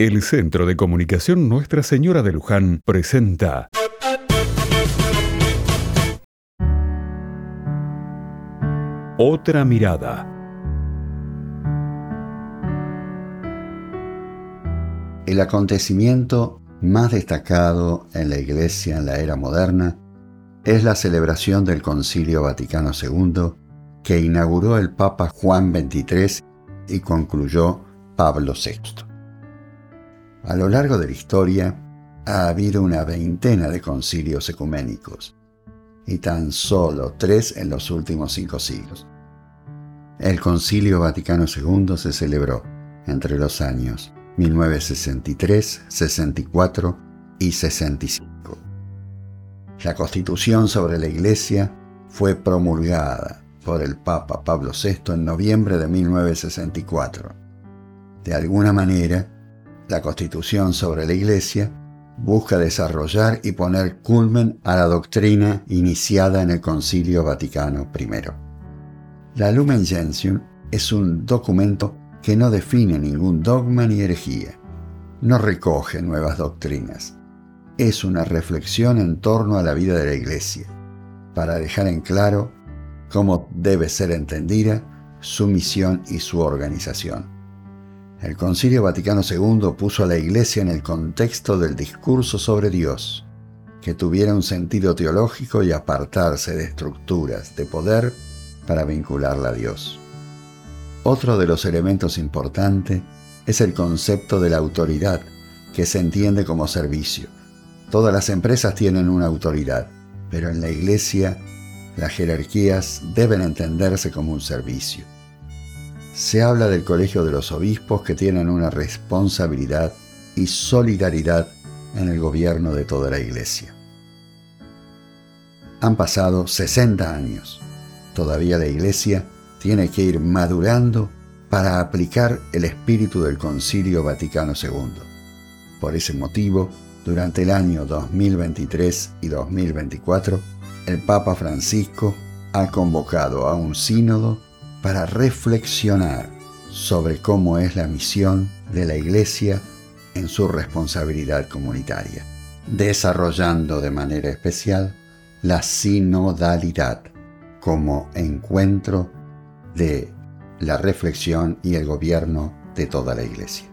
El Centro de Comunicación Nuestra Señora de Luján presenta Otra mirada. El acontecimiento más destacado en la Iglesia en la era moderna es la celebración del Concilio Vaticano II que inauguró el Papa Juan XXIII y concluyó Pablo VI. A lo largo de la historia ha habido una veintena de concilios ecuménicos y tan solo tres en los últimos cinco siglos. El Concilio Vaticano II se celebró entre los años 1963, 64 y 65. La Constitución sobre la Iglesia fue promulgada por el Papa Pablo VI en noviembre de 1964. De alguna manera, la Constitución sobre la Iglesia busca desarrollar y poner culmen a la doctrina iniciada en el Concilio Vaticano I. La Lumen Gentium es un documento que no define ningún dogma ni herejía, no recoge nuevas doctrinas, es una reflexión en torno a la vida de la Iglesia, para dejar en claro cómo debe ser entendida su misión y su organización. El Concilio Vaticano II puso a la Iglesia en el contexto del discurso sobre Dios, que tuviera un sentido teológico y apartarse de estructuras de poder para vincularla a Dios. Otro de los elementos importantes es el concepto de la autoridad, que se entiende como servicio. Todas las empresas tienen una autoridad, pero en la Iglesia las jerarquías deben entenderse como un servicio se habla del Colegio de los Obispos que tienen una responsabilidad y solidaridad en el gobierno de toda la Iglesia. Han pasado 60 años. Todavía la Iglesia tiene que ir madurando para aplicar el espíritu del Concilio Vaticano II. Por ese motivo, durante el año 2023 y 2024, el Papa Francisco ha convocado a un sínodo para reflexionar sobre cómo es la misión de la Iglesia en su responsabilidad comunitaria, desarrollando de manera especial la sinodalidad como encuentro de la reflexión y el gobierno de toda la Iglesia.